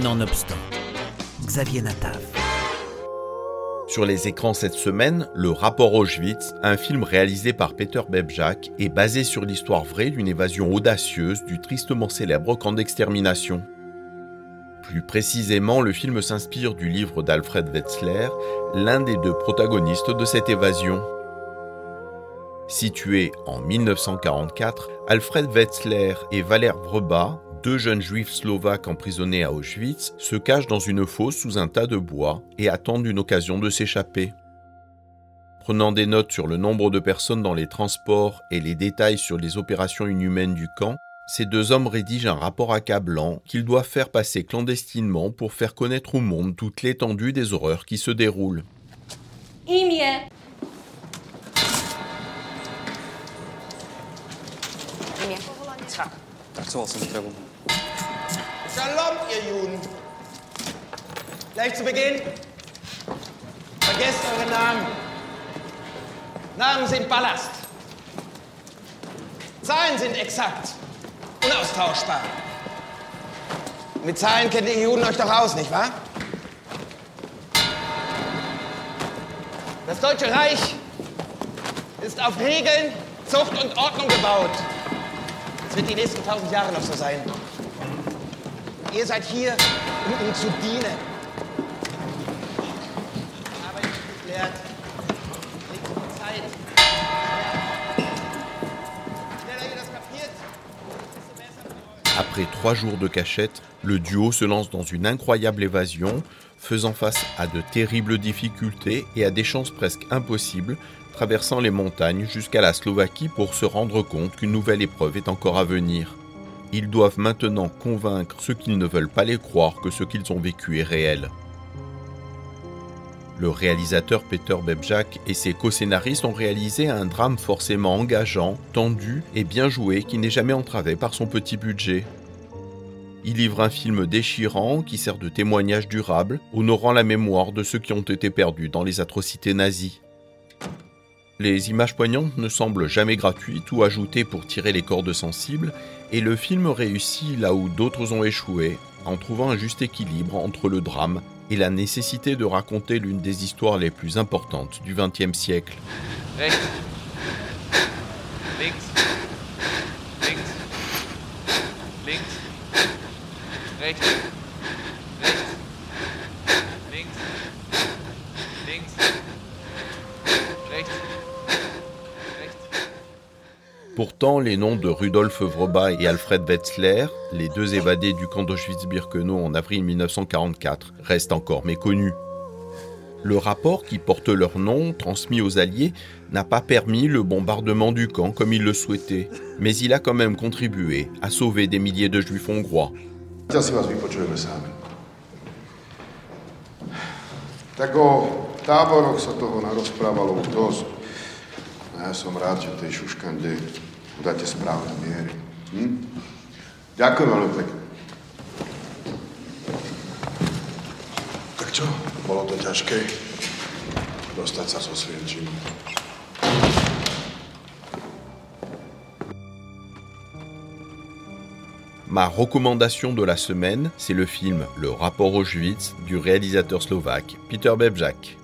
Nonobstant, Xavier Natav. Sur les écrans cette semaine, Le Rapport Auschwitz, un film réalisé par Peter Bebjak et basé sur l'histoire vraie d'une évasion audacieuse du tristement célèbre camp d'extermination. Plus précisément, le film s'inspire du livre d'Alfred Wetzler, l'un des deux protagonistes de cette évasion. Situé en 1944, Alfred Wetzler et Valère Vrba deux jeunes juifs slovaques emprisonnés à Auschwitz se cachent dans une fosse sous un tas de bois et attendent une occasion de s'échapper. Prenant des notes sur le nombre de personnes dans les transports et les détails sur les opérations inhumaines du camp, ces deux hommes rédigent un rapport accablant qu'ils doivent faire passer clandestinement pour faire connaître au monde toute l'étendue des horreurs qui se déroulent. Shalom, ihr Juden. Gleich zu Beginn. Vergesst eure Namen. Namen sind Ballast. Zahlen sind exakt. Unaustauschbar. Mit Zahlen kennt ihr Juden euch doch aus, nicht wahr? Das Deutsche Reich ist auf Regeln, Zucht und Ordnung gebaut. Es wird die nächsten tausend Jahre noch so sein. Après trois jours de cachette, le duo se lance dans une incroyable évasion, faisant face à de terribles difficultés et à des chances presque impossibles, traversant les montagnes jusqu'à la Slovaquie pour se rendre compte qu'une nouvelle épreuve est encore à venir. Ils doivent maintenant convaincre ceux qui ne veulent pas les croire que ce qu'ils ont vécu est réel. Le réalisateur Peter Bebjak et ses co-scénaristes ont réalisé un drame forcément engageant, tendu et bien joué qui n'est jamais entravé par son petit budget. Il livre un film déchirant qui sert de témoignage durable, honorant la mémoire de ceux qui ont été perdus dans les atrocités nazies. Les images poignantes ne semblent jamais gratuites ou ajoutées pour tirer les cordes sensibles, et le film réussit là où d'autres ont échoué, en trouvant un juste équilibre entre le drame et la nécessité de raconter l'une des histoires les plus importantes du XXe siècle. Rechts. Rechts. Pourtant, les noms de Rudolf Vroba et Alfred Wetzler, les deux évadés du camp d'Auschwitz-Birkenau en avril 1944, restent encore méconnus. Le rapport qui porte leur nom, transmis aux Alliés, n'a pas permis le bombardement du camp comme ils le souhaitaient, mais il a quand même contribué à sauver des milliers de juifs hongrois. Ja som rád, že tej šuškande dáte správne miery. Hm? Ďakujem veľmi pekne. Tak čo? Bolo to ťažké dostať sa so Svienčím. Ma recommandation de la semaine, c'est le film Le rapport Auschwitz du réalisateur slovaque Peter Bebjak.